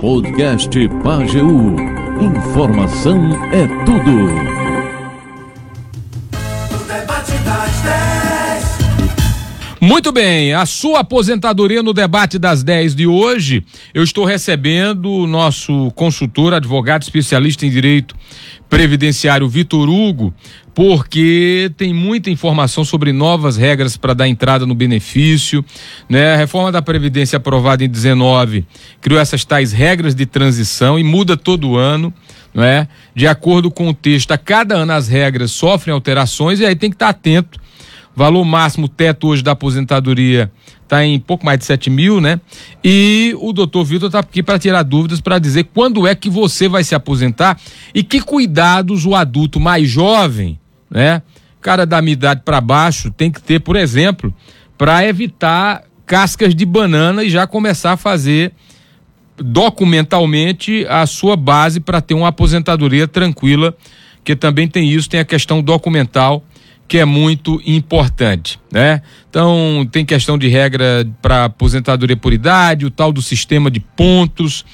Podcast Pageu. Informação é tudo. Muito bem, a sua aposentadoria no debate das 10 de hoje, eu estou recebendo o nosso consultor, advogado especialista em direito previdenciário Vitor Hugo, porque tem muita informação sobre novas regras para dar entrada no benefício, né? A reforma da previdência aprovada em 19 criou essas tais regras de transição e muda todo ano, não é? De acordo com o texto, a cada ano as regras sofrem alterações e aí tem que estar atento Valor máximo teto hoje da aposentadoria está em pouco mais de 7 mil, né? E o doutor Vitor está aqui para tirar dúvidas, para dizer quando é que você vai se aposentar e que cuidados o adulto mais jovem, né? Cara da minha idade para baixo tem que ter, por exemplo, para evitar cascas de banana e já começar a fazer documentalmente a sua base para ter uma aposentadoria tranquila, que também tem isso, tem a questão documental que é muito importante, né? Então, tem questão de regra para aposentadoria por idade, o tal do sistema de pontos,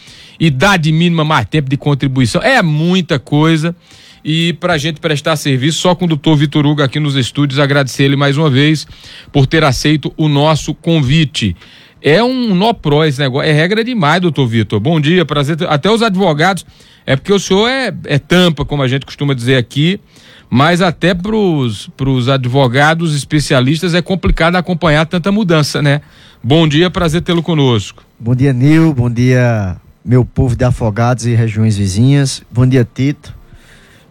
idade mínima mais tempo de contribuição, é muita coisa. E para a gente prestar serviço, só com o doutor Vitor Hugo aqui nos estúdios, agradecer ele mais uma vez por ter aceito o nosso convite. É um nó pró esse negócio, é regra demais, doutor Vitor. Bom dia, prazer. Até os advogados, é porque o senhor é, é tampa, como a gente costuma dizer aqui mas até para os advogados especialistas é complicado acompanhar tanta mudança, né? Bom dia, prazer tê-lo conosco. Bom dia, Nil, bom dia, meu povo de Afogados e regiões vizinhas, bom dia, Tito.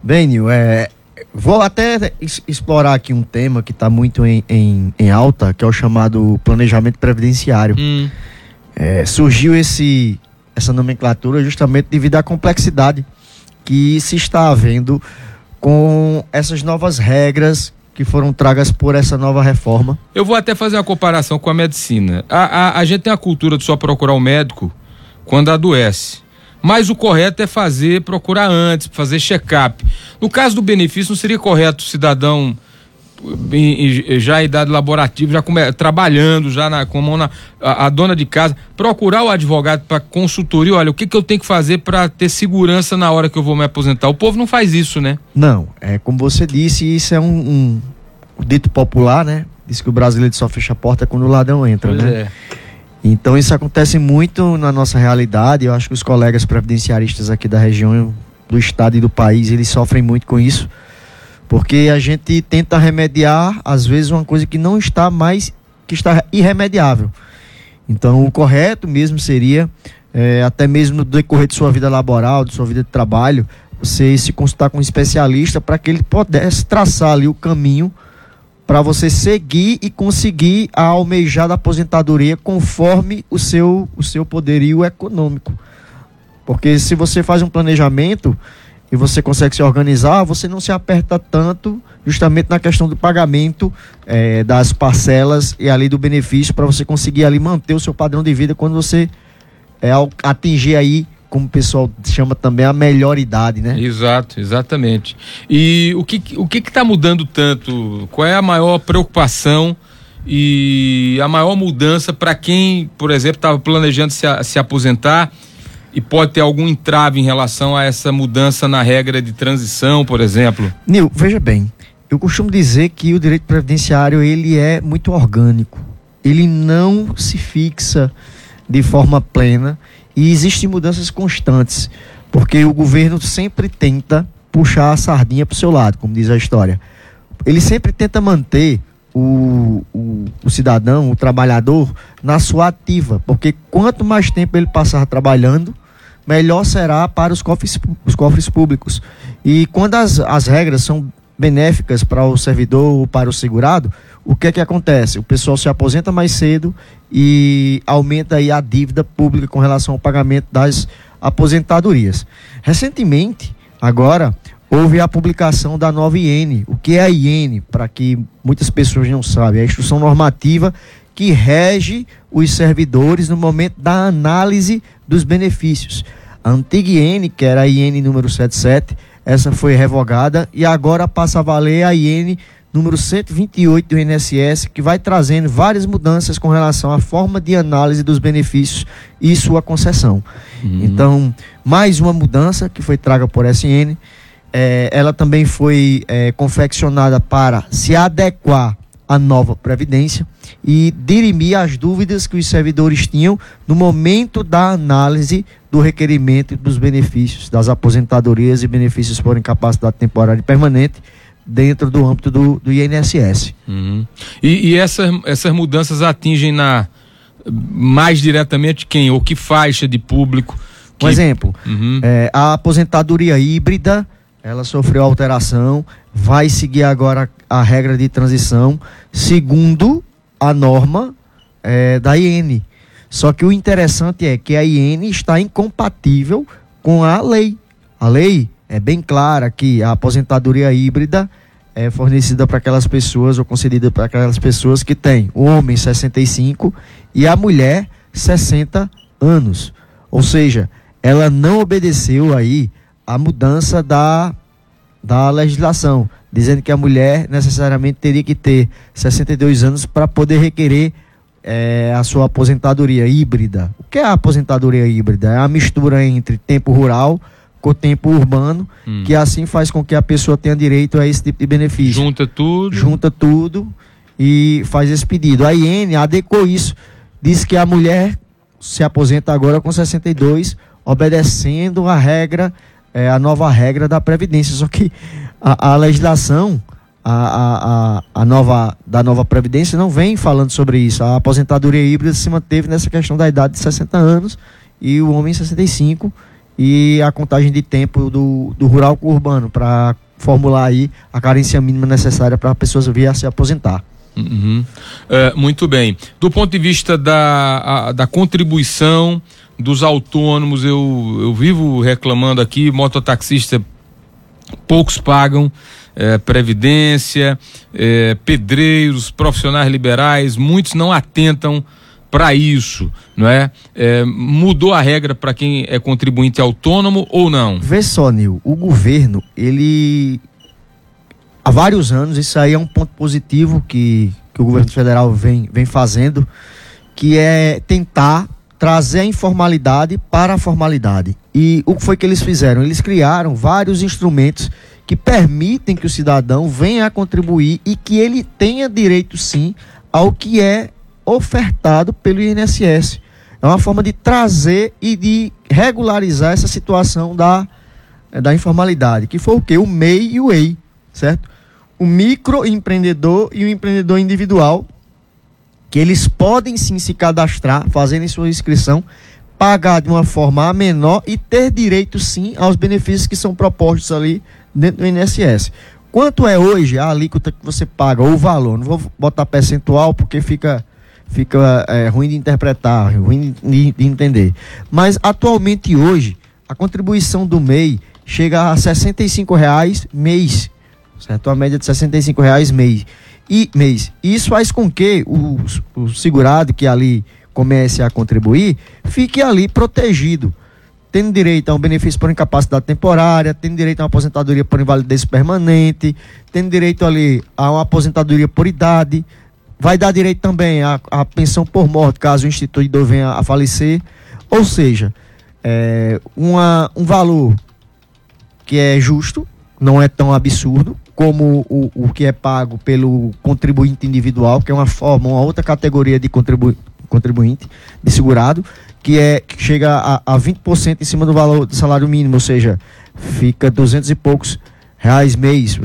Bem, Nil, é, vou até explorar aqui um tema que está muito em, em, em, alta, que é o chamado planejamento previdenciário. Hum. É, surgiu esse, essa nomenclatura justamente devido à complexidade que se está havendo com essas novas regras que foram tragas por essa nova reforma. Eu vou até fazer uma comparação com a medicina. A, a, a gente tem a cultura de só procurar o um médico quando adoece. Mas o correto é fazer, procurar antes, fazer check-up. No caso do benefício, não seria correto o cidadão já em idade laborativa, já come, trabalhando, já na, como na, a, a, dona de casa, procurar o advogado para consultoria, olha, o que, que eu tenho que fazer para ter segurança na hora que eu vou me aposentar? O povo não faz isso, né? Não, é como você disse, isso é um, um, um dito popular, né? Diz que o brasileiro só fecha a porta quando o ladrão entra, pois né? É. Então isso acontece muito na nossa realidade, eu acho que os colegas previdenciaristas aqui da região, do estado e do país, eles sofrem muito com isso porque a gente tenta remediar, às vezes, uma coisa que não está mais, que está irremediável. Então, o correto mesmo seria, é, até mesmo no decorrer de sua vida laboral, de sua vida de trabalho, você se consultar com um especialista para que ele pudesse traçar ali o caminho para você seguir e conseguir a almejada aposentadoria conforme o seu, o seu poderio econômico. Porque se você faz um planejamento, e você consegue se organizar, você não se aperta tanto justamente na questão do pagamento é, das parcelas e ali do benefício para você conseguir ali manter o seu padrão de vida quando você é, atingir aí como o pessoal chama também a melhor idade, né? Exato, exatamente. E o que o que está mudando tanto? Qual é a maior preocupação e a maior mudança para quem, por exemplo, estava planejando se, se aposentar? e pode ter algum entrave em relação a essa mudança na regra de transição, por exemplo? Nil, veja bem, eu costumo dizer que o direito previdenciário ele é muito orgânico. Ele não se fixa de forma plena e existem mudanças constantes, porque o governo sempre tenta puxar a sardinha para o seu lado, como diz a história. Ele sempre tenta manter o, o, o, cidadão, o trabalhador, na sua ativa, porque quanto mais tempo ele passar trabalhando, melhor será para os cofres, os cofres públicos. E quando as, as regras são benéficas para o servidor ou para o segurado, o que é que acontece? O pessoal se aposenta mais cedo e aumenta aí a dívida pública com relação ao pagamento das aposentadorias. Recentemente, agora, houve a publicação da nova IN. O que é a IN? Para que muitas pessoas não sabem, é a instrução normativa que rege os servidores no momento da análise dos benefícios. A antiga IN, que era a IN número 77, essa foi revogada e agora passa a valer a IN número 128 do INSS, que vai trazendo várias mudanças com relação à forma de análise dos benefícios e sua concessão. Uhum. Então, mais uma mudança que foi traga por SN. É, ela também foi é, confeccionada para se adequar à nova Previdência e dirimir as dúvidas que os servidores tinham no momento da análise do requerimento dos benefícios, das aposentadorias e benefícios por incapacidade temporária e permanente dentro do âmbito do, do INSS. Uhum. E, e essas, essas mudanças atingem na mais diretamente quem? Ou que faixa de público? Que... Um exemplo, uhum. é, a aposentadoria híbrida, ela sofreu alteração, vai seguir agora a regra de transição segundo a norma é, da IN. Só que o interessante é que a IN está incompatível com a lei. A lei é bem clara que a aposentadoria híbrida é fornecida para aquelas pessoas ou concedida para aquelas pessoas que têm o homem 65 e a mulher 60 anos. Ou seja, ela não obedeceu aí a mudança da, da legislação, dizendo que a mulher necessariamente teria que ter 62 anos para poder requerer é, a sua aposentadoria híbrida. O que é a aposentadoria híbrida? É a mistura entre tempo rural com o tempo urbano, hum. que assim faz com que a pessoa tenha direito a esse tipo de benefício. Junta tudo. Junta tudo e faz esse pedido. A IN adequou isso, diz que a mulher se aposenta agora com 62, obedecendo a regra, é, a nova regra da Previdência. Só que a, a legislação a, a, a, nova, da nova Previdência não vem falando sobre isso. A aposentadoria híbrida se manteve nessa questão da idade de 60 anos e o homem 65 e a contagem de tempo do, do rural com o urbano para formular aí a carência mínima necessária para a pessoa vir a se aposentar. Uhum. É, muito bem. Do ponto de vista da, a, da contribuição dos autônomos, eu, eu vivo reclamando aqui, mototaxista poucos pagam é, previdência, é, pedreiros, profissionais liberais, muitos não atentam para isso, não é? é? Mudou a regra para quem é contribuinte autônomo ou não? Vê só, Nil, o governo, ele há vários anos, isso aí é um ponto positivo que, que o governo federal vem, vem fazendo, que é tentar trazer a informalidade para a formalidade. E o que foi que eles fizeram? Eles criaram vários instrumentos que permitem que o cidadão venha a contribuir e que ele tenha direito sim ao que é ofertado pelo INSS. É uma forma de trazer e de regularizar essa situação da, da informalidade, que foi o que? O MEI e o EI, certo? O microempreendedor e o empreendedor individual, que eles podem sim se cadastrar, fazerem sua inscrição, pagar de uma forma menor e ter direito sim aos benefícios que são propostos ali dentro do INSS. Quanto é hoje a alíquota que você paga, ou o valor? Não vou botar percentual porque fica, fica é, ruim de interpretar, ruim de, de, entender. Mas atualmente hoje, a contribuição do MEI chega a R$ reais mês. Certo? A média de R$ reais mês. E, mês. Isso faz com que o, o segurado que ali comece a contribuir fique ali protegido tendo direito a um benefício por incapacidade temporária, tendo direito a uma aposentadoria por invalidez permanente, tendo direito ali a uma aposentadoria por idade, vai dar direito também à pensão por morte, caso o instituidor venha a falecer. Ou seja, é, uma, um valor que é justo, não é tão absurdo como o, o que é pago pelo contribuinte individual, que é uma forma, uma outra categoria de contribu, contribuinte, de segurado, que é que chega a, a 20% em cima do valor do salário mínimo, ou seja, fica 200 e poucos reais mês,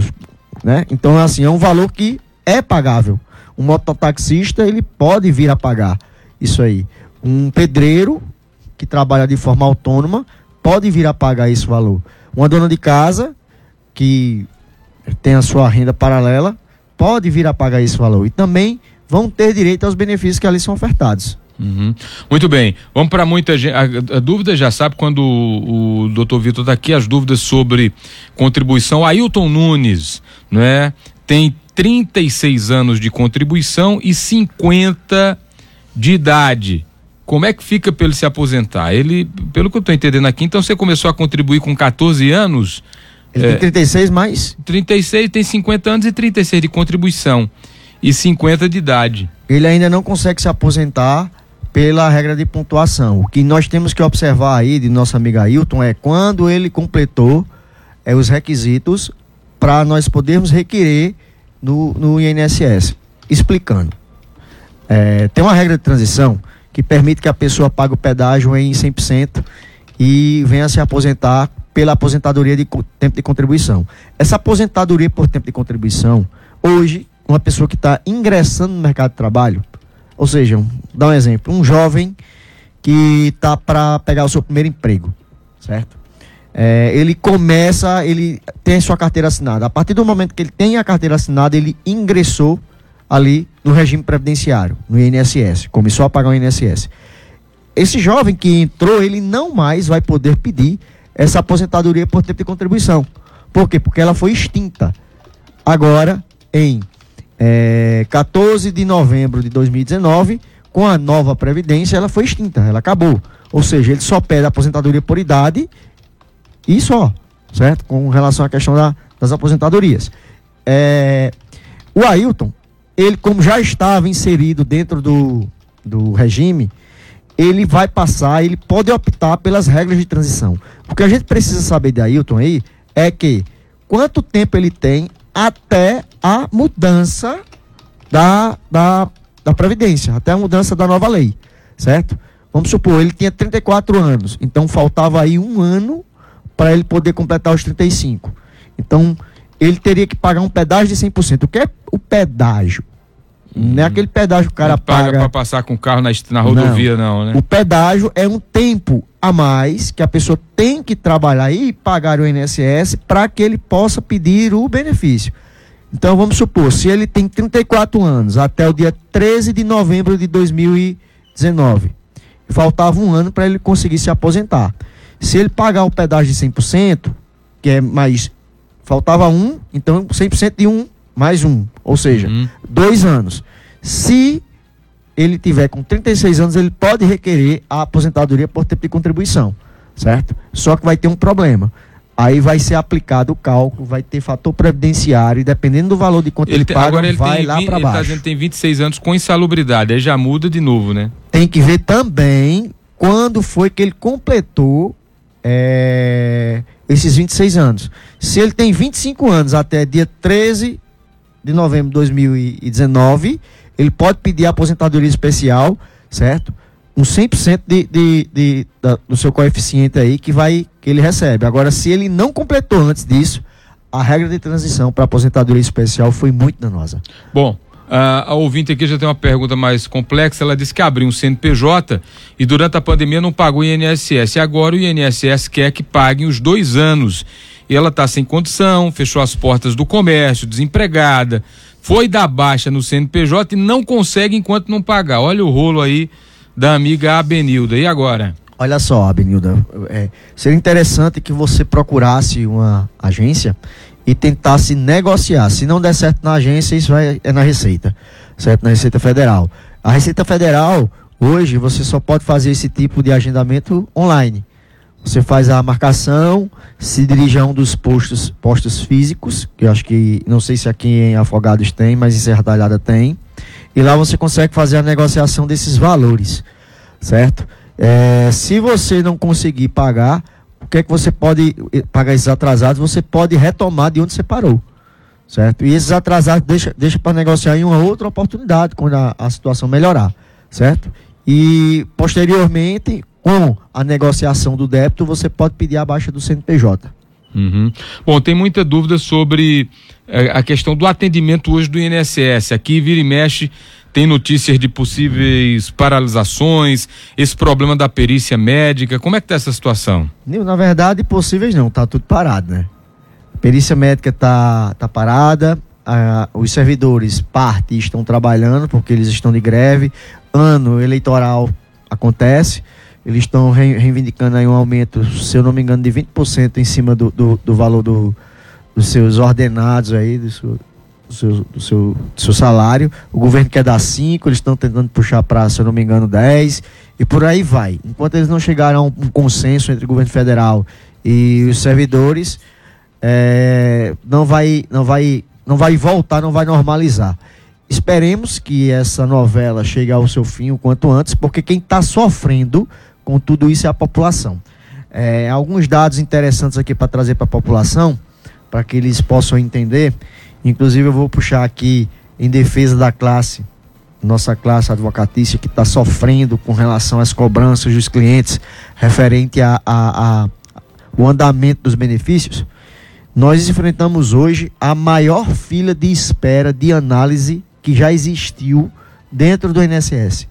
né? Então assim, é um valor que é pagável. Um mototaxista, ele pode vir a pagar isso aí. Um pedreiro que trabalha de forma autônoma pode vir a pagar esse valor. Uma dona de casa que tem a sua renda paralela pode vir a pagar esse valor. E também vão ter direito aos benefícios que ali são ofertados. Uhum. Muito bem, vamos para muita gente. A, a, dúvida já sabe quando o, o doutor Vitor está aqui, as dúvidas sobre contribuição. Ailton Nunes, não é? Tem 36 anos de contribuição e 50 de idade. Como é que fica para ele se aposentar? Ele, pelo que eu estou entendendo aqui, então você começou a contribuir com 14 anos? Ele é, tem 36 mais? 36, tem 50 anos e 36 de contribuição. E 50 de idade. Ele ainda não consegue se aposentar pela regra de pontuação. O que nós temos que observar aí de nosso amigo Ailton é quando ele completou é, os requisitos para nós podermos requerer no, no INSS. Explicando. É, tem uma regra de transição que permite que a pessoa pague o pedágio em 100% e venha se aposentar pela aposentadoria de tempo de contribuição. Essa aposentadoria por tempo de contribuição, hoje, uma pessoa que está ingressando no mercado de trabalho, ou seja, um, dá um exemplo, um jovem que está para pegar o seu primeiro emprego, certo? É, ele começa, ele tem sua carteira assinada. A partir do momento que ele tem a carteira assinada, ele ingressou ali no regime previdenciário, no INSS, começou a pagar o INSS. Esse jovem que entrou, ele não mais vai poder pedir essa aposentadoria por tempo de contribuição. Por quê? Porque ela foi extinta. Agora, em é, 14 de novembro de 2019, com a nova Previdência, ela foi extinta, ela acabou. Ou seja, ele só pede aposentadoria por idade e só, certo? Com relação à questão da, das aposentadorias. É, o Ailton, ele como já estava inserido dentro do, do regime, ele vai passar, ele pode optar pelas regras de transição. O que a gente precisa saber de Ailton aí é que quanto tempo ele tem até a mudança da, da, da Previdência, até a mudança da nova lei, certo? Vamos supor, ele tinha 34 anos, então faltava aí um ano para ele poder completar os 35. Então, ele teria que pagar um pedágio de 100%. O que é o pedágio? Não é aquele pedágio que o cara não paga. paga para passar com o carro na, na rodovia, não. não, né? O pedágio é um tempo a mais que a pessoa tem que trabalhar e pagar o INSS para que ele possa pedir o benefício. Então vamos supor, se ele tem 34 anos até o dia 13 de novembro de 2019, faltava um ano para ele conseguir se aposentar. Se ele pagar o pedágio de 100%, que é mais. Faltava um, então 100% de um mais um, ou seja, uhum. dois anos. Se ele tiver com 36 anos, ele pode requerer a aposentadoria por tempo de contribuição, certo? Só que vai ter um problema. Aí vai ser aplicado o cálculo, vai ter fator previdenciário, e dependendo do valor de quanto ele, ele paga, agora ele vai tem, lá para baixo. Ele que tem 26 anos com insalubridade, aí já muda de novo, né? Tem que ver também quando foi que ele completou é, esses 26 anos. Se ele tem 25 anos até dia 13 de novembro de 2019, ele pode pedir aposentadoria especial, certo? Um 100% de, de, de, da, do seu coeficiente aí que vai que ele recebe. Agora, se ele não completou antes disso, a regra de transição para aposentadoria especial foi muito danosa. Bom, a ouvinte aqui já tem uma pergunta mais complexa. Ela disse que abriu um CNPJ e durante a pandemia não pagou o INSS. Agora o INSS quer que paguem os dois anos e ela está sem condição, fechou as portas do comércio, desempregada, foi dar baixa no CNPJ e não consegue enquanto não pagar. Olha o rolo aí da amiga Abenilda. E agora? Olha só, Abenilda, é, seria interessante que você procurasse uma agência e tentasse negociar. Se não der certo na agência, isso vai, é na Receita, certo? Na Receita Federal. A Receita Federal, hoje, você só pode fazer esse tipo de agendamento online. Você faz a marcação, se dirige a um dos postos, postos físicos, que eu acho que, não sei se aqui em Afogados tem, mas em Serra Talhada tem. E lá você consegue fazer a negociação desses valores, certo? É, se você não conseguir pagar, o que é que você pode eh, pagar esses atrasados? Você pode retomar de onde você parou, certo? E esses atrasados deixa, deixa para negociar em uma outra oportunidade, quando a, a situação melhorar, certo? E posteriormente, com a negociação do débito, você pode pedir a baixa do CNPJ. Uhum. Bom, tem muita dúvida sobre é, a questão do atendimento hoje do INSS. Aqui vira e mexe, tem notícias de possíveis paralisações, esse problema da perícia médica. Como é que tá essa situação? Na verdade, possíveis não, tá tudo parado, né? A perícia médica tá, tá parada, os servidores, parte, estão trabalhando porque eles estão de greve. Ano eleitoral acontece. Eles estão reivindicando aí um aumento, se eu não me engano, de 20% em cima do, do, do valor do, dos seus ordenados aí, do seu, do seu, do seu, do seu salário. O governo quer dar 5, eles estão tentando puxar para, se eu não me engano, 10, e por aí vai. Enquanto eles não chegaram a um, um consenso entre o governo federal e os servidores, é, não vai, não vai, não vai voltar, não vai normalizar. Esperemos que essa novela chegue ao seu fim o quanto antes, porque quem está sofrendo com tudo isso é a população. É, alguns dados interessantes aqui para trazer para a população, para que eles possam entender. Inclusive, eu vou puxar aqui em defesa da classe, nossa classe advocatícia, que está sofrendo com relação às cobranças dos clientes referente a, a, a o andamento dos benefícios. Nós enfrentamos hoje a maior fila de espera de análise que já existiu dentro do INSS.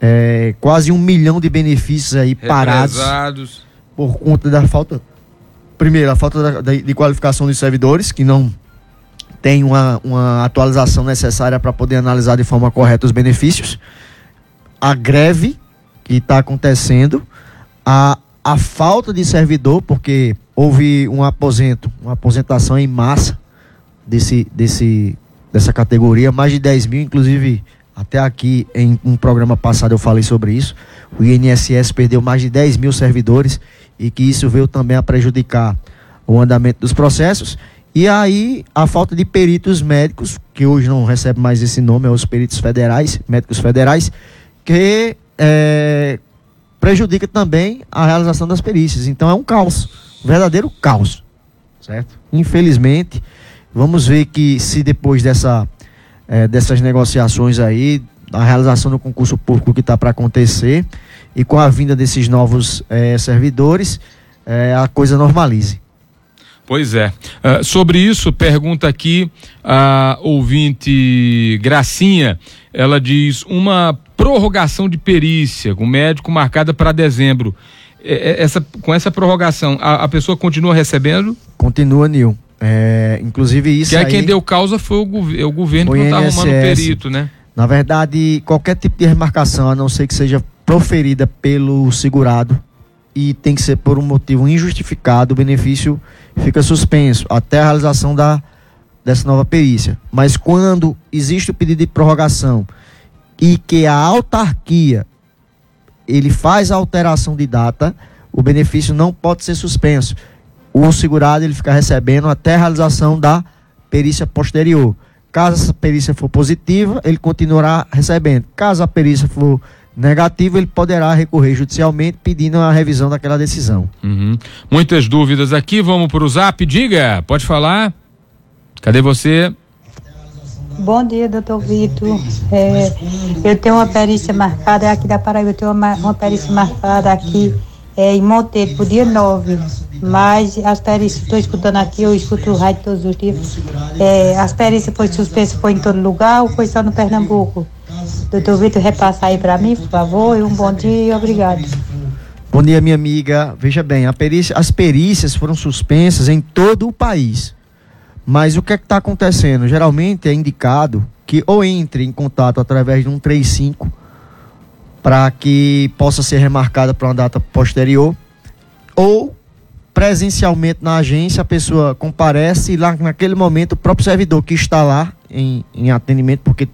É, quase um milhão de benefícios aí parados por conta da falta. Primeiro, a falta da, de qualificação dos servidores, que não tem uma, uma atualização necessária para poder analisar de forma correta os benefícios. A greve que está acontecendo, a, a falta de servidor, porque houve um aposento, uma aposentação em massa desse, desse, dessa categoria, mais de 10 mil, inclusive até aqui em um programa passado eu falei sobre isso. O INSS perdeu mais de 10 mil servidores e que isso veio também a prejudicar o andamento dos processos. E aí a falta de peritos médicos, que hoje não recebe mais esse nome, é os peritos federais, médicos federais, que é, prejudica também a realização das perícias. Então é um caos, um verdadeiro caos, certo? Infelizmente, Vamos ver que se depois dessa, é, dessas negociações aí, a realização do concurso público que está para acontecer e com a vinda desses novos é, servidores, é, a coisa normalize. Pois é. Uh, sobre isso, pergunta aqui a ouvinte Gracinha. Ela diz: uma prorrogação de perícia com médico marcada para dezembro. Essa, com essa prorrogação, a, a pessoa continua recebendo? Continua, Nil. É, inclusive isso. Que aí, quem deu causa foi o, gov o governo que não está arrumando perito, né? Na verdade, qualquer tipo de remarcação, a não ser que seja proferida pelo segurado e tem que ser por um motivo injustificado, o benefício fica suspenso até a realização da, dessa nova perícia. Mas quando existe o pedido de prorrogação e que a autarquia ele faz a alteração de data, o benefício não pode ser suspenso o segurado ele fica recebendo até a realização da perícia posterior. Caso essa perícia for positiva, ele continuará recebendo. Caso a perícia for negativa, ele poderá recorrer judicialmente pedindo a revisão daquela decisão. Uhum. Muitas dúvidas aqui, vamos para o zap, diga, pode falar. Cadê você? Bom dia, doutor Vitor. É, eu tenho uma perícia marcada aqui da Paraíba, eu tenho uma, uma perícia marcada aqui é, em Monteiro, pro dia 9. Mas as perícias, estou escutando aqui, eu escuto o rádio todos os dias. É, as perícias foi suspensas, foi em todo lugar ou foi só no Pernambuco? Doutor Vitor, repassa aí para mim, por favor, e um bom dia e obrigado. Bom dia, minha amiga. Veja bem, perícia, as perícias foram suspensas em todo o país. Mas o que é que está acontecendo? Geralmente é indicado que ou entre em contato através de um 35 para que possa ser remarcada para uma data posterior, ou presencialmente na agência a pessoa comparece e lá naquele momento o próprio servidor que está lá em, em atendimento, porque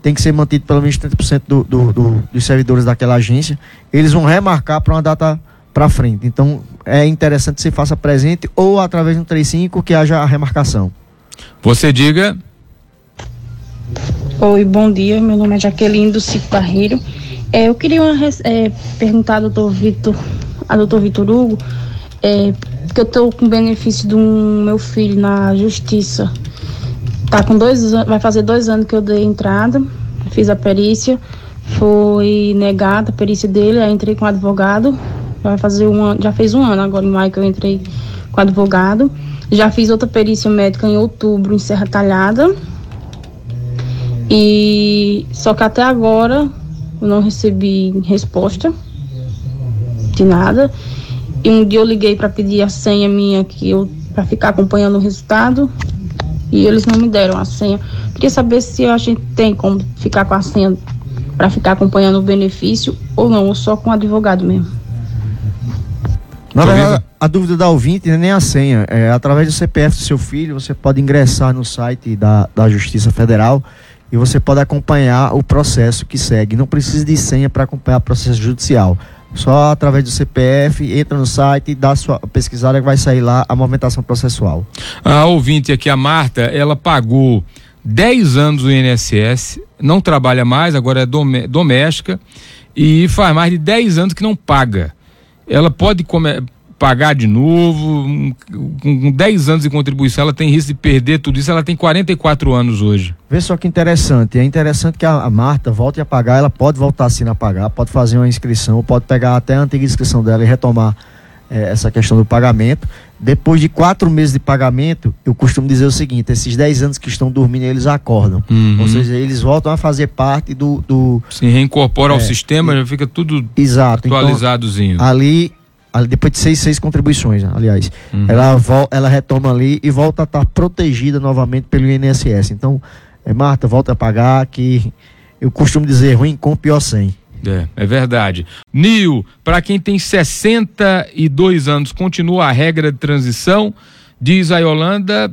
tem que ser mantido pelo menos 30% do, do, do, dos servidores daquela agência, eles vão remarcar para uma data para frente. Então é interessante que se faça presente ou através do 35 que haja a remarcação. Você diga. Oi, bom dia. Meu nome é Jaqueline do Cico Barreiro. É, eu queria uma, é, perguntar ao doutor Vitor, a doutor Vitor Hugo, é, porque eu estou com benefício do meu filho na justiça. Tá com dois vai fazer dois anos que eu dei entrada, fiz a perícia, foi negada a perícia dele, aí entrei com o advogado, vai fazer um ano, já fez um ano agora em maio que eu entrei com advogado. Já fiz outra perícia médica em outubro em Serra Talhada. E só que até agora eu não recebi resposta de nada. E um dia eu liguei para pedir a senha minha que eu para ficar acompanhando o resultado e eles não me deram a senha. Queria saber se a gente tem como ficar com a senha para ficar acompanhando o benefício ou não, ou só com o advogado mesmo. Na verdade, a dúvida da ouvinte não é nem a senha. É, através do CPF do seu filho, você pode ingressar no site da, da Justiça Federal e você pode acompanhar o processo que segue. Não precisa de senha para acompanhar o processo judicial. Só através do CPF, entra no site, dá sua pesquisada que vai sair lá a movimentação processual. A ouvinte aqui, a Marta, ela pagou 10 anos o INSS, não trabalha mais, agora é doméstica e faz mais de 10 anos que não paga. Ela pode comer, pagar de novo, com 10 anos de contribuição, ela tem risco de perder tudo isso, ela tem 44 anos hoje. Vê só que interessante, é interessante que a, Marta volte a pagar, ela pode voltar sim a pagar, pode fazer uma inscrição, pode pegar até a antiga inscrição dela e retomar é, essa questão do pagamento. Depois de quatro meses de pagamento, eu costumo dizer o seguinte: esses 10 anos que estão dormindo, eles acordam. Uhum. Ou seja, eles voltam a fazer parte do. do Se reincorpora é, ao sistema, e, já fica tudo exato, então, atualizadozinho. Então, ali depois de seis, seis contribuições, aliás, uhum. ela, ela retoma ali e volta a estar protegida novamente pelo INSS. Então, é, Marta, volta a pagar, que eu costumo dizer ruim com pior sem. É, é verdade. Nil, para quem tem 62 anos, continua a regra de transição, diz a Yolanda,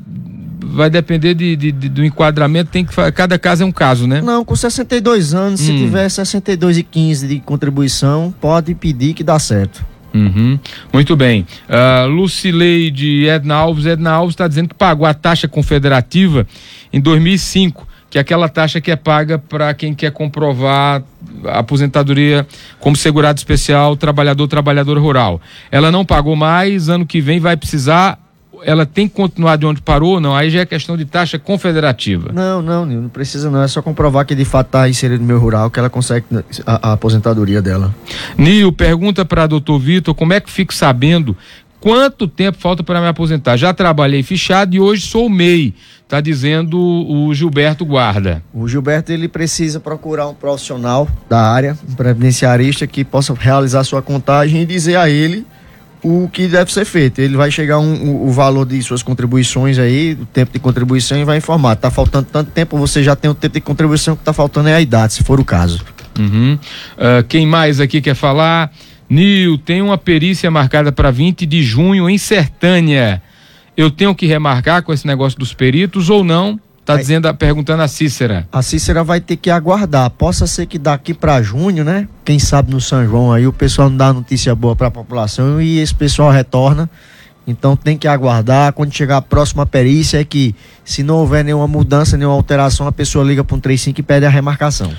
vai depender de, de, de, do enquadramento, tem que cada caso é um caso, né? Não, com 62 anos, hum. se tiver 62 e 15 de contribuição, pode pedir que dá certo. Uhum. Muito bem. Uh, Lucileide Edna Alves. Edna Alves está dizendo que pagou a taxa confederativa em 2005, que é aquela taxa que é paga para quem quer comprovar a aposentadoria como segurado especial, trabalhador, trabalhador rural. Ela não pagou mais, ano que vem vai precisar ela tem que continuar de onde parou ou não? Aí já é questão de taxa confederativa. Não, não, não precisa não. É só comprovar que de fato está inserido no meu rural que ela consegue a, a aposentadoria dela. Nil, pergunta para doutor Vitor como é que fico sabendo quanto tempo falta para me aposentar? Já trabalhei fichado e hoje sou MEI. Está dizendo o Gilberto Guarda. O Gilberto ele precisa procurar um profissional da área, um previdenciarista que possa realizar sua contagem e dizer a ele o que deve ser feito. Ele vai chegar um, o, o valor de suas contribuições aí, o tempo de contribuição e vai informar. Tá faltando tanto tempo, você já tem o tempo de contribuição que tá faltando é a idade, se for o caso. Uhum. Uh, quem mais aqui quer falar? Nil, tem uma perícia marcada para 20 de junho em Sertânia. Eu tenho que remarcar com esse negócio dos peritos ou não? Tá dizendo, perguntando a Cícera. A Cícera vai ter que aguardar. Possa ser que daqui para junho, né? Quem sabe no São João aí o pessoal não dá notícia boa para a população e esse pessoal retorna. Então tem que aguardar. Quando chegar a próxima perícia é que se não houver nenhuma mudança, nenhuma alteração, a pessoa liga para um 35 e pede a remarcação.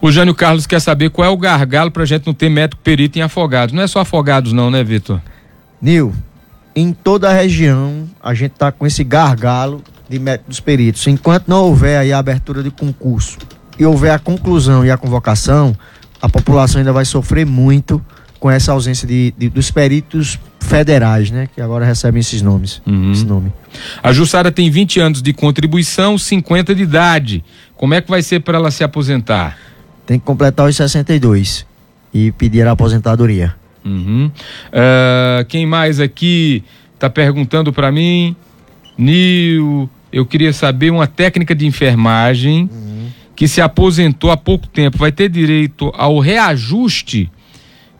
O Jânio Carlos quer saber qual é o gargalo para a gente não ter médico perito em afogados. Não é só afogados não, né, Vitor? Nil, em toda a região a gente tá com esse gargalo de métodos dos peritos. Enquanto não houver aí a abertura de concurso e houver a conclusão e a convocação, a população ainda vai sofrer muito com essa ausência de, de dos peritos federais, né? Que agora recebem esses nomes. Uhum. Esse nome. A Jussara tem 20 anos de contribuição, 50 de idade. Como é que vai ser para ela se aposentar? Tem que completar os 62 e pedir a aposentadoria. Uhum. Uh, quem mais aqui está perguntando para mim? Nil, eu queria saber uma técnica de enfermagem uhum. que se aposentou há pouco tempo. Vai ter direito ao reajuste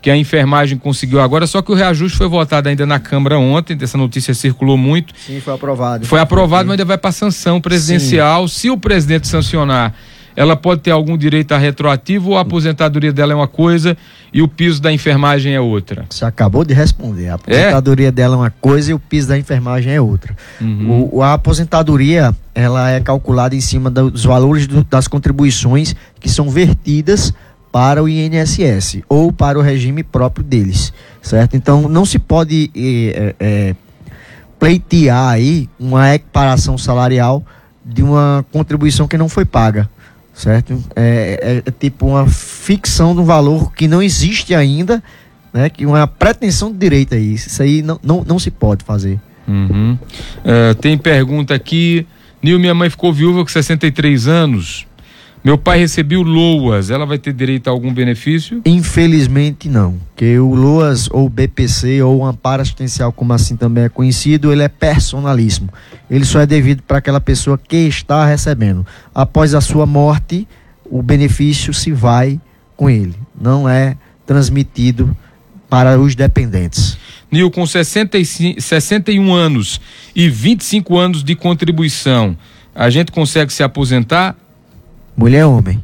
que a enfermagem conseguiu agora, só que o reajuste foi votado ainda na Câmara ontem, essa notícia circulou muito. Sim, foi aprovado. Foi aprovado, mas ainda vai para sanção presidencial. Sim. Se o presidente sancionar ela pode ter algum direito a retroativo ou a aposentadoria dela é uma coisa e o piso da enfermagem é outra? Você acabou de responder. A aposentadoria é? dela é uma coisa e o piso da enfermagem é outra. Uhum. O, a aposentadoria ela é calculada em cima dos valores do, das contribuições que são vertidas para o INSS ou para o regime próprio deles, certo? Então não se pode é, é, pleitear aí uma equiparação salarial de uma contribuição que não foi paga certo? É, é, é, tipo uma ficção de um valor que não existe ainda, né? Que uma pretensão de direito aí. Isso aí não, não, não se pode fazer. Uhum. Uh, tem pergunta aqui. Nil, minha mãe ficou viúva com 63 anos. Meu pai recebeu LOAS, ela vai ter direito a algum benefício? Infelizmente não, que o LOAS ou BPC ou amparo assistencial, como assim também é conhecido, ele é personalíssimo. Ele só é devido para aquela pessoa que está recebendo. Após a sua morte, o benefício se vai com ele, não é transmitido para os dependentes. Nil, com 65, 61 anos e 25 anos de contribuição, a gente consegue se aposentar Mulher ou homem?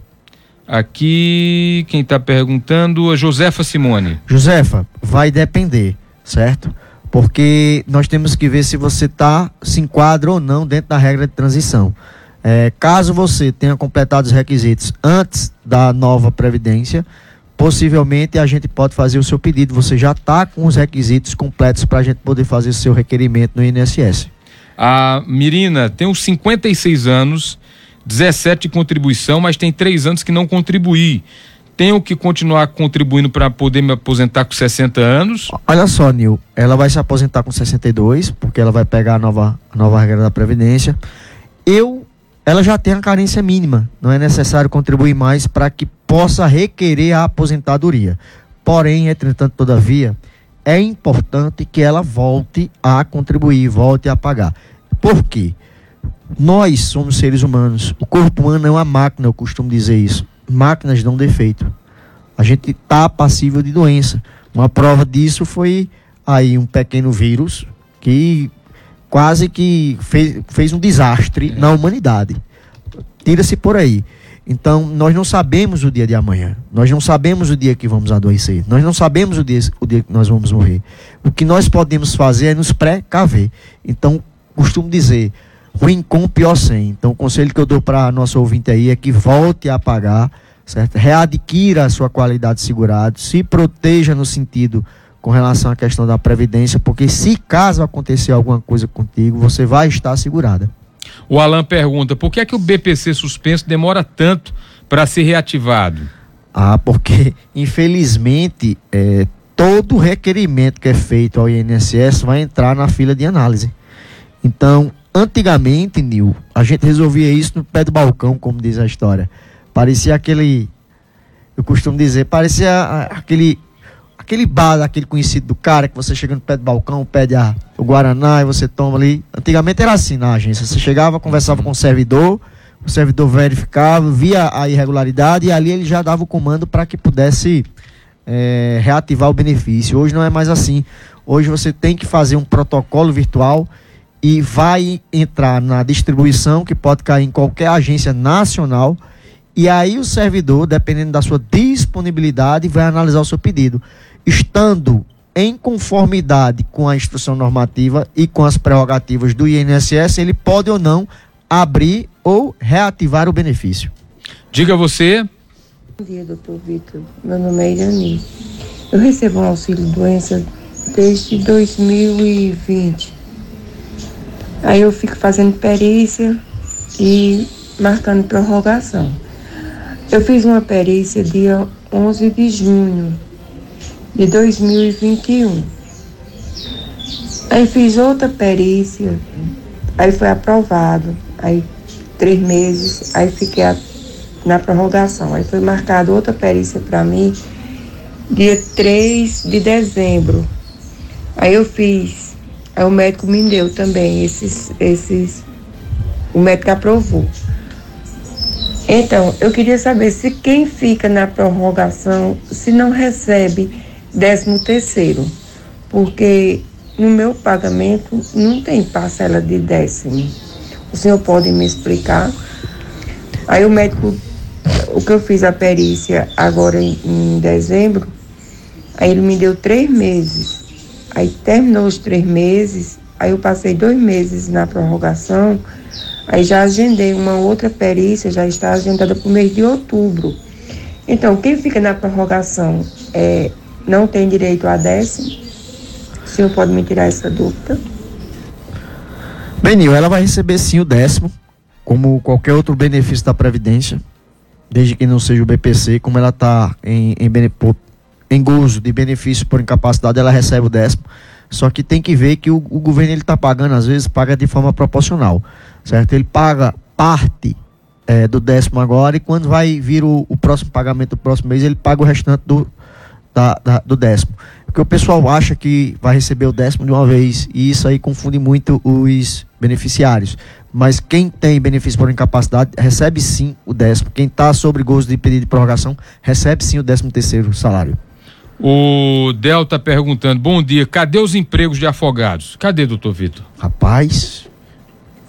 Aqui, quem está perguntando é Josefa Simone. Josefa, vai depender, certo? Porque nós temos que ver se você tá, se enquadra ou não dentro da regra de transição. É, caso você tenha completado os requisitos antes da nova Previdência, possivelmente a gente pode fazer o seu pedido. Você já está com os requisitos completos para a gente poder fazer o seu requerimento no INSS. A Mirina tem uns 56 anos, 17 de contribuição, mas tem três anos que não contribuí. Tenho que continuar contribuindo para poder me aposentar com 60 anos? Olha só, Nil, ela vai se aposentar com 62, porque ela vai pegar a nova, a nova regra da Previdência. Eu, ela já tem a carência mínima, não é necessário contribuir mais para que possa requerer a aposentadoria. Porém, entretanto, todavia, é importante que ela volte a contribuir, volte a pagar. Por quê? Nós somos seres humanos. O corpo humano é uma máquina, eu costumo dizer isso. Máquinas dão defeito. A gente está passível de doença. Uma prova disso foi aí um pequeno vírus que quase que fez, fez um desastre é. na humanidade. Tira-se por aí. Então, nós não sabemos o dia de amanhã. Nós não sabemos o dia que vamos adoecer. Nós não sabemos o dia, o dia que nós vamos morrer. O que nós podemos fazer é nos precaver. Então, costumo dizer, ruim com, pior sem. Então, o conselho que eu dou para nosso ouvinte aí é que volte a pagar, certo? Readquira a sua qualidade de segurado, se proteja no sentido com relação à questão da previdência, porque se caso acontecer alguma coisa contigo, você vai estar segurada. O Alan pergunta: por que é que o BPC suspenso demora tanto para ser reativado? Ah, porque infelizmente é, todo requerimento que é feito ao INSS vai entrar na fila de análise. Então, antigamente, Nil, a gente resolvia isso no pé do balcão, como diz a história. Parecia aquele, eu costumo dizer, parecia aquele aquele bar, aquele conhecido do cara, que você chega no pé do balcão, pede a, o Guaraná e você toma ali. Antigamente era assim na agência. Você chegava, conversava com o servidor, o servidor verificava, via a irregularidade e ali ele já dava o comando para que pudesse é, reativar o benefício. Hoje não é mais assim. Hoje você tem que fazer um protocolo virtual e vai entrar na distribuição, que pode cair em qualquer agência nacional. E aí o servidor, dependendo da sua disponibilidade, vai analisar o seu pedido estando em conformidade com a instrução normativa e com as prerrogativas do INSS, ele pode ou não abrir ou reativar o benefício. Diga você. Bom dia, doutor Vitor. Meu nome é Irani. Eu recebo um auxílio doença desde 2020. Aí eu fico fazendo perícia e marcando prorrogação. Eu fiz uma perícia dia 11 de junho de 2021. Aí fiz outra perícia, aí foi aprovado, aí três meses, aí fiquei na prorrogação. Aí foi marcada outra perícia para mim, dia 3 de dezembro. Aí eu fiz, aí o médico me deu também esses, esses, o médico aprovou. Então, eu queria saber se quem fica na prorrogação, se não recebe décimo terceiro, porque no meu pagamento não tem parcela de décimo. O senhor pode me explicar? Aí o médico, o que eu fiz a perícia agora em, em dezembro, aí ele me deu três meses. Aí terminou os três meses, aí eu passei dois meses na prorrogação, aí já agendei uma outra perícia, já está agendada para o mês de outubro. Então, quem fica na prorrogação é não tem direito a décimo. O senhor pode me tirar essa dúvida? Benil, ela vai receber sim o décimo, como qualquer outro benefício da Previdência, desde que não seja o BPC, como ela está em, em, em gozo de benefício por incapacidade, ela recebe o décimo. Só que tem que ver que o, o governo ele está pagando, às vezes, paga de forma proporcional, certo? Ele paga parte é, do décimo agora e quando vai vir o, o próximo pagamento do próximo mês, ele paga o restante do, da, da, do décimo. Porque o pessoal acha que vai receber o décimo de uma vez e isso aí confunde muito os beneficiários. Mas quem tem benefício por incapacidade recebe sim o décimo. Quem está sobre gozo de pedido de prorrogação recebe sim o décimo terceiro salário. O Delta perguntando: bom dia, cadê os empregos de afogados? Cadê, doutor Vitor? Rapaz,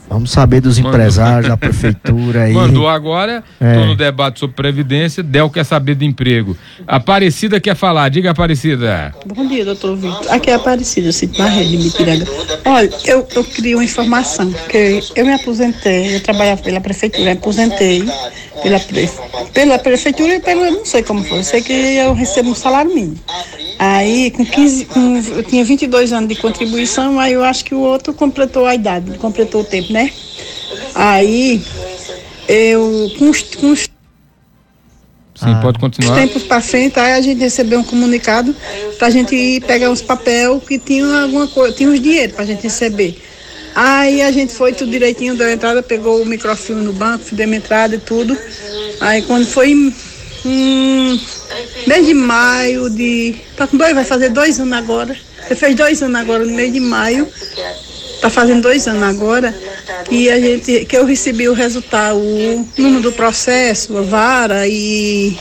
Vamos saber dos Mandou. empresários, da prefeitura aí. Mandou agora, estou é. no debate sobre Previdência, Del quer saber do emprego. Aparecida quer falar, diga Aparecida. Bom dia, doutor Vitor. Aqui é Aparecida, Cid Barreto de Bitiranga. Olha, eu, eu queria uma informação, que eu me aposentei, eu trabalhava pela prefeitura, me aposentei pela, pela prefeitura e pelo, não sei como foi, eu sei que eu recebo um salário mínimo. Aí, com 15, com, eu tinha 22 anos de contribuição, aí eu acho que o outro completou a idade, completou o tempo, né? Aí, eu, com os, com os Sim, ah. pode continuar. tempos para frente, aí a gente recebeu um comunicado para a gente ir pegar os papel que tinham alguma coisa, tinha os dinheiro para a gente receber. Aí a gente foi tudo direitinho, deu entrada, pegou o microfilme no banco, fizemos entrada e tudo. Aí quando foi hum, mês de maio de. Tá com dois, vai fazer dois anos agora. Você fez dois anos agora, no mês de maio. Tá fazendo dois anos agora. E a gente, que eu recebi o resultado, o número do processo, a vara e,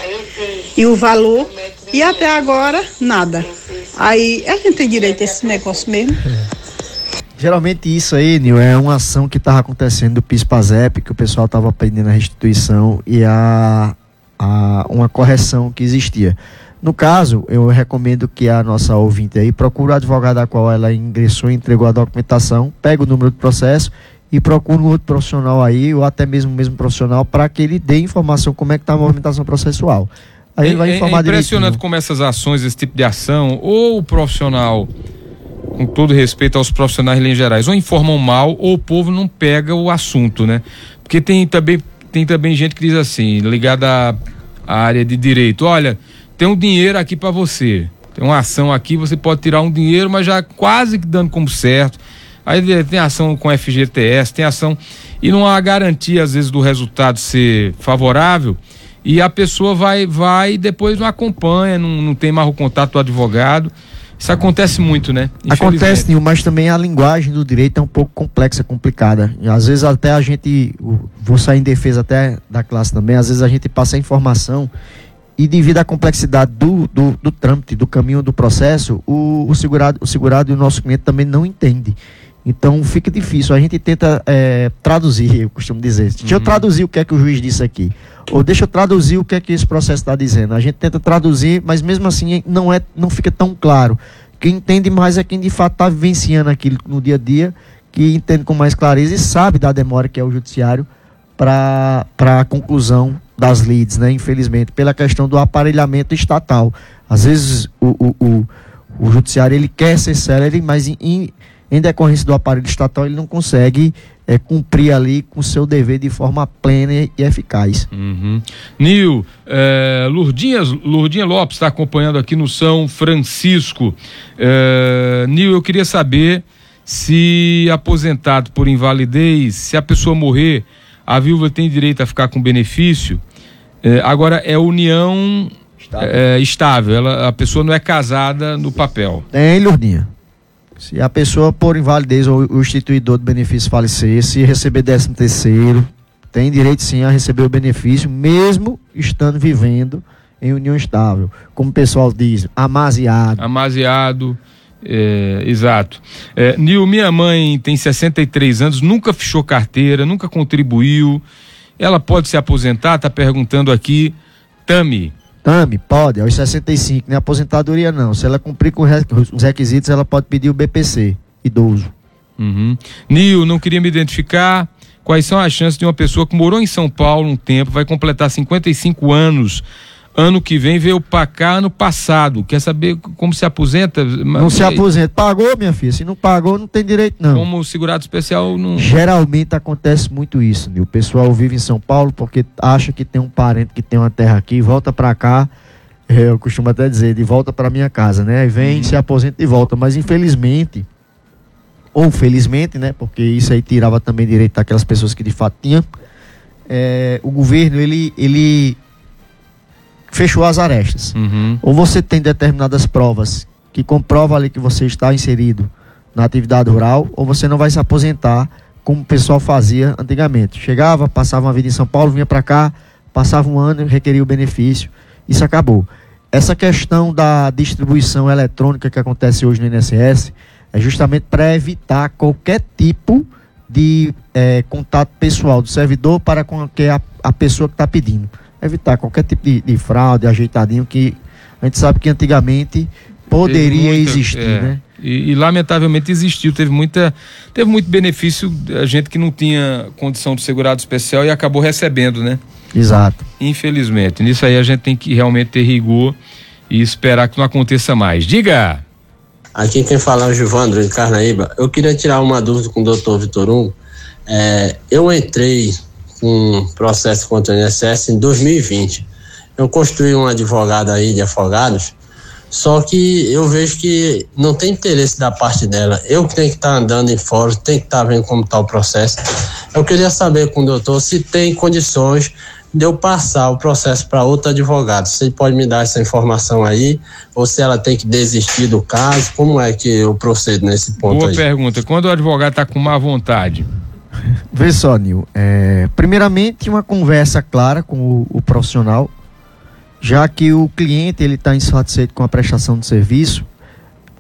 e o valor. E até agora, nada. Aí a gente tem direito a esse negócio mesmo. Geralmente isso aí, Nil, é uma ação que estava acontecendo do PIS-PASEP, que o pessoal estava pedindo a restituição e a, a, uma correção que existia. No caso, eu recomendo que a nossa ouvinte aí procure o advogado a qual ela ingressou entregou a documentação, pega o número do processo e procure um outro profissional aí, ou até mesmo o mesmo profissional, para que ele dê informação como é que está a movimentação processual. Aí é, ele vai é, informar é impressionante direitinho. como essas ações, esse tipo de ação, ou o profissional, com todo respeito aos profissionais em gerais, ou informam mal, ou o povo não pega o assunto, né? Porque tem também, tem também gente que diz assim, ligada à área de direito, olha tem um dinheiro aqui para você. Tem uma ação aqui, você pode tirar um dinheiro, mas já quase que dando como certo. Aí tem ação com FGTS, tem ação. E não há garantia, às vezes, do resultado ser favorável. E a pessoa vai, vai e depois não acompanha, não, não tem mais o contato do advogado. Isso acontece muito, né? Acontece, Nil, mas também a linguagem do direito é um pouco complexa, complicada. E às vezes até a gente, vou sair em defesa até da classe também, às vezes a gente passa a informação e devido à complexidade do, do, do trâmite, do caminho do processo, o, o, segurado, o segurado e o nosso cliente também não entende. Então fica difícil. A gente tenta é, traduzir, eu costumo dizer. Deixa uhum. eu traduzir o que é que o juiz disse aqui. Ou deixa eu traduzir o que é que esse processo está dizendo. A gente tenta traduzir, mas mesmo assim não, é, não fica tão claro. Quem entende mais é quem de fato está vivenciando aquilo no dia a dia, que entende com mais clareza e sabe da demora que é o judiciário para a conclusão das leads, né? Infelizmente, pela questão do aparelhamento estatal. Às vezes o, o, o, o judiciário ele quer ser célere, mas em, em decorrência do aparelho estatal ele não consegue é, cumprir ali com seu dever de forma plena e eficaz. Uhum. Nil, é, Lopes está acompanhando aqui no São Francisco. É, Nil, eu queria saber se aposentado por invalidez, se a pessoa morrer, a viúva tem direito a ficar com benefício é, agora, é união estável. É, estável. Ela, a pessoa não é casada no papel. Tem, Lourdinha. Se a pessoa, por invalidez ou o instituidor do benefício falecer, se receber décimo terceiro, tem direito sim a receber o benefício, mesmo estando vivendo em união estável. Como o pessoal diz, amaziado. Amaziado. É, exato. É, Nil, minha mãe tem 63 anos, nunca fechou carteira, nunca contribuiu. Ela pode se aposentar? Está perguntando aqui, Tami. Tami, pode, aos 65, nem aposentadoria não. Se ela cumprir com os requisitos, ela pode pedir o BPC, idoso. Uhum. Nil, não queria me identificar. Quais são as chances de uma pessoa que morou em São Paulo um tempo, vai completar 55 anos, ano que vem veio para cá ano passado. Quer saber como se aposenta? Não se aposenta. Pagou, minha filha. Se não pagou, não tem direito, não. Como segurado especial não. Geralmente acontece muito isso, né? O pessoal vive em São Paulo porque acha que tem um parente que tem uma terra aqui, volta para cá. É, eu costumo até dizer, de volta para minha casa, né? Aí vem, uhum. se aposenta e volta. Mas infelizmente, ou felizmente, né? Porque isso aí tirava também direito daquelas pessoas que de fato tinham. É, o governo, ele, ele fechou as arestas. Uhum. Ou você tem determinadas provas que comprovam ali que você está inserido na atividade rural, ou você não vai se aposentar como o pessoal fazia antigamente. Chegava, passava uma vida em São Paulo, vinha para cá, passava um ano, requeria o benefício. Isso acabou. Essa questão da distribuição eletrônica que acontece hoje no INSS é justamente para evitar qualquer tipo de é, contato pessoal do servidor para com a, a pessoa que está pedindo. Evitar qualquer tipo de, de, fraude, ajeitadinho, que a gente sabe que antigamente poderia muita, existir, é, né? E, e, lamentavelmente existiu, teve muita, teve muito benefício a gente que não tinha condição de segurado especial e acabou recebendo, né? Exato. Infelizmente, nisso aí a gente tem que realmente ter rigor e esperar que não aconteça mais. Diga! Aqui quem fala é o Givandro de Carnaíba. Eu queria tirar uma dúvida com o doutor Vitor Hugo. É, eu entrei um processo contra o INSS em 2020. Eu construí um advogado aí de afogados, só que eu vejo que não tem interesse da parte dela. Eu que tenho que estar tá andando em fórum, tenho que estar tá vendo como está o processo. Eu queria saber com o doutor se tem condições de eu passar o processo para outro advogado. Você pode me dar essa informação aí? Ou se ela tem que desistir do caso? Como é que eu procedo nesse ponto Boa aí? pergunta. Quando o advogado está com má vontade? Vê só, Nil. É, primeiramente, uma conversa clara com o, o profissional, já que o cliente ele está insatisfeito com a prestação de serviço.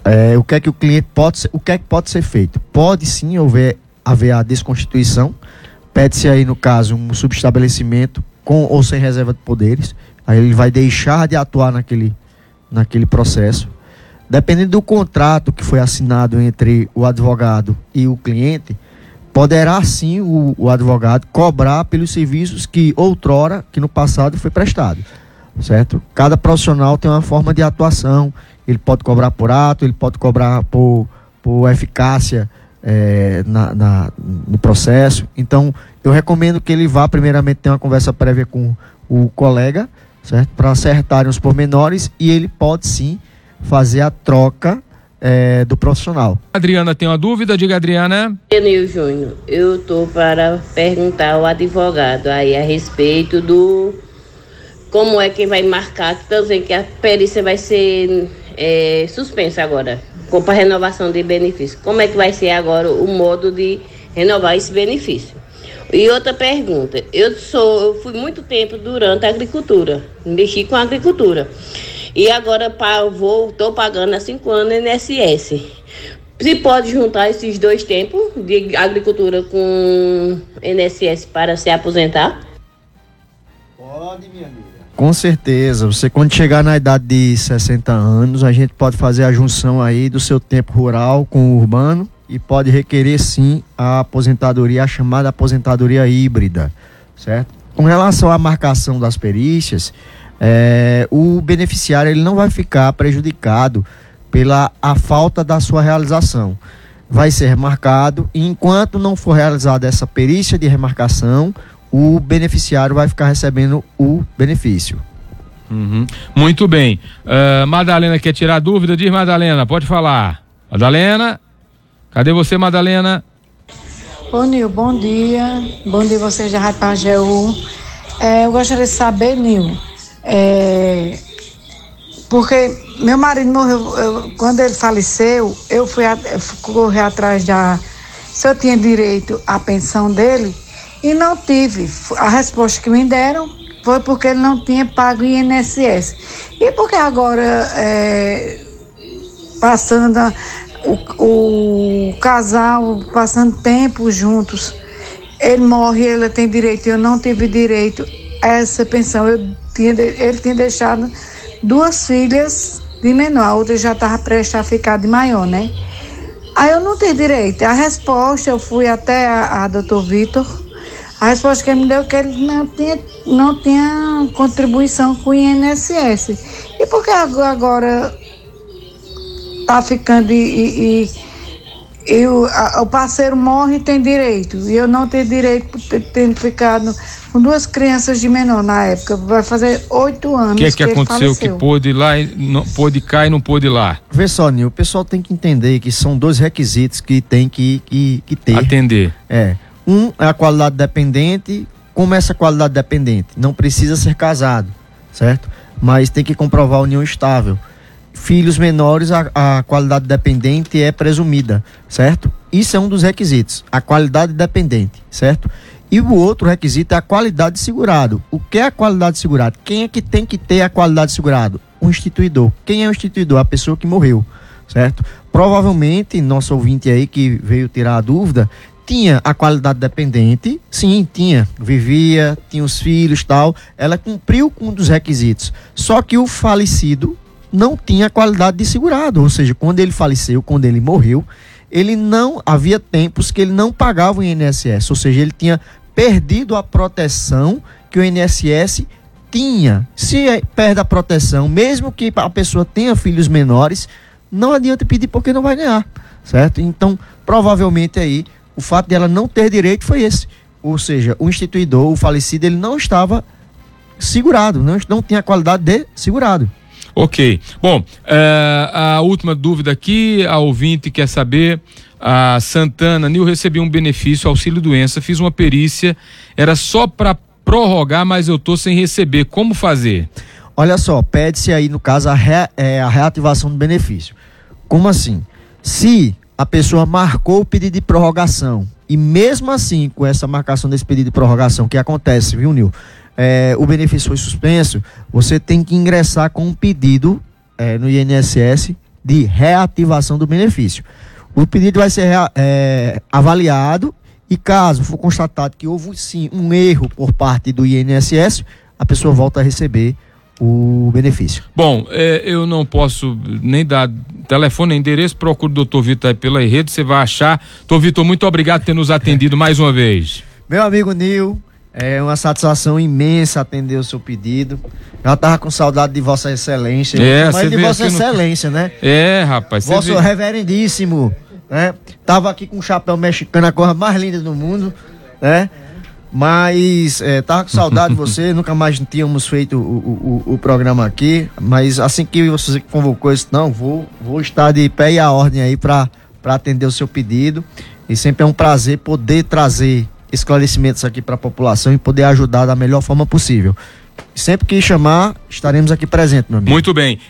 É, o que é que o cliente pode ser, o que é que pode ser feito? Pode sim haver, haver a desconstituição. Pede-se aí, no caso, um subestabelecimento com ou sem reserva de poderes. Aí ele vai deixar de atuar naquele, naquele processo. Dependendo do contrato que foi assinado entre o advogado e o cliente, poderá sim o, o advogado cobrar pelos serviços que outrora, que no passado foi prestado. Certo? Cada profissional tem uma forma de atuação. Ele pode cobrar por ato, ele pode cobrar por, por eficácia é, na, na, no processo. Então, eu recomendo que ele vá primeiramente ter uma conversa prévia com o colega, certo? Para acertarem os pormenores e ele pode sim fazer a troca é, do profissional. Adriana tem uma dúvida? Diga, Adriana. Enil Júnior, eu estou para perguntar ao advogado aí a respeito do como é que vai marcar, estou dizendo que a perícia vai ser é, suspensa agora, para renovação de benefício. Como é que vai ser agora o modo de renovar esse benefício? E outra pergunta, eu sou, eu fui muito tempo durante a agricultura, mexi com a agricultura. E agora vou, estou pagando há cinco anos INSS. Se pode juntar esses dois tempos de agricultura com INSS para se aposentar? Pode, minha amiga. Com certeza. Você quando chegar na idade de 60 anos, a gente pode fazer a junção aí do seu tempo rural com o urbano e pode requerer sim a aposentadoria, a chamada aposentadoria híbrida, certo? Com relação à marcação das perícias, é, o beneficiário ele não vai ficar prejudicado pela a falta da sua realização. Vai ser marcado e enquanto não for realizada essa perícia de remarcação, o beneficiário vai ficar recebendo o benefício. Uhum. Muito bem. Uh, Madalena quer tirar dúvida? Diz Madalena, pode falar. Madalena. Cadê você, Madalena? Ô, Nil, bom dia. Bom dia vocês da Rádio Pageu. É, eu gostaria de saber, Nil, é, porque meu marido morreu, eu, quando ele faleceu, eu fui, a, eu fui correr atrás da. Se eu tinha direito à pensão dele, e não tive. A resposta que me deram foi porque ele não tinha pago INSS. E porque agora, é, passando o, o casal passando tempo juntos, ele morre, ele tem direito, eu não tive direito a essa pensão. Eu tinha, ele tinha deixado duas filhas de menor, a outra já estava prestes a ficar de maior, né? Aí eu não tenho direito. A resposta, eu fui até a, a doutor Vitor, a resposta que ele me deu é que ele não tinha, não tinha contribuição com o INSS. E por que agora tá ficando e, e, e o, a, o, parceiro morre e tem direito. E eu não tenho direito por ter, tendo ficado com duas crianças de menor na época. Vai fazer oito anos. O que é que, que aconteceu que pôde ir lá, não, pôde cá e não pôde ir lá? Vê só, Nil, o pessoal tem que entender que são dois requisitos que tem que, que, que ter. Atender. É. Um é a qualidade dependente. Como é essa qualidade dependente? Não precisa ser casado, certo? Mas tem que comprovar a união estável filhos menores, a, a qualidade dependente é presumida, certo? Isso é um dos requisitos, a qualidade dependente, certo? E o outro requisito é a qualidade de segurado. O que é a qualidade de segurado? Quem é que tem que ter a qualidade de segurado? O instituidor. Quem é o instituidor? A pessoa que morreu, certo? Provavelmente, nosso ouvinte aí que veio tirar a dúvida, tinha a qualidade dependente, sim, tinha, vivia, tinha os filhos tal, ela cumpriu com um dos requisitos. Só que o falecido não tinha qualidade de segurado, ou seja, quando ele faleceu, quando ele morreu, ele não havia tempos que ele não pagava o INSS, ou seja, ele tinha perdido a proteção que o INSS tinha. Se perde a proteção, mesmo que a pessoa tenha filhos menores, não adianta pedir porque não vai ganhar, certo? Então, provavelmente aí o fato dela não ter direito foi esse. Ou seja, o instituidor, o falecido, ele não estava segurado, não, não tinha qualidade de segurado. Ok. Bom, uh, a última dúvida aqui, a ouvinte quer saber. A Santana, Nil recebi um benefício, auxílio doença, fiz uma perícia, era só para prorrogar, mas eu tô sem receber. Como fazer? Olha só, pede-se aí, no caso, a, é, a reativação do benefício. Como assim? Se a pessoa marcou o pedido de prorrogação e mesmo assim, com essa marcação desse pedido de prorrogação que acontece, viu, Nil? É, o benefício foi suspenso, você tem que ingressar com um pedido é, no INSS de reativação do benefício. O pedido vai ser é, avaliado e caso for constatado que houve sim um erro por parte do INSS, a pessoa volta a receber o benefício. Bom, é, eu não posso nem dar telefone, endereço, procure o doutor Vitor aí pela rede, você vai achar. Doutor Vitor, muito obrigado por ter nos atendido mais uma vez. Meu amigo Nil, é uma satisfação imensa atender o seu pedido. Já tava com saudade de Vossa Excelência. É, mas de Vossa Excelência, no... né? É, rapaz. Vosso reverendíssimo, né? Tava aqui com o chapéu mexicano, a coisa mais linda do mundo, né? Mas é, tava com saudade de você, nunca mais tínhamos feito o, o, o, programa aqui. Mas assim que você convocou isso, não, vou, vou estar de pé e a ordem aí para atender o seu pedido. E sempre é um prazer poder trazer esclarecimentos aqui para a população e poder ajudar da melhor forma possível. Sempre que chamar, estaremos aqui presentes, meu amigo. Muito bem.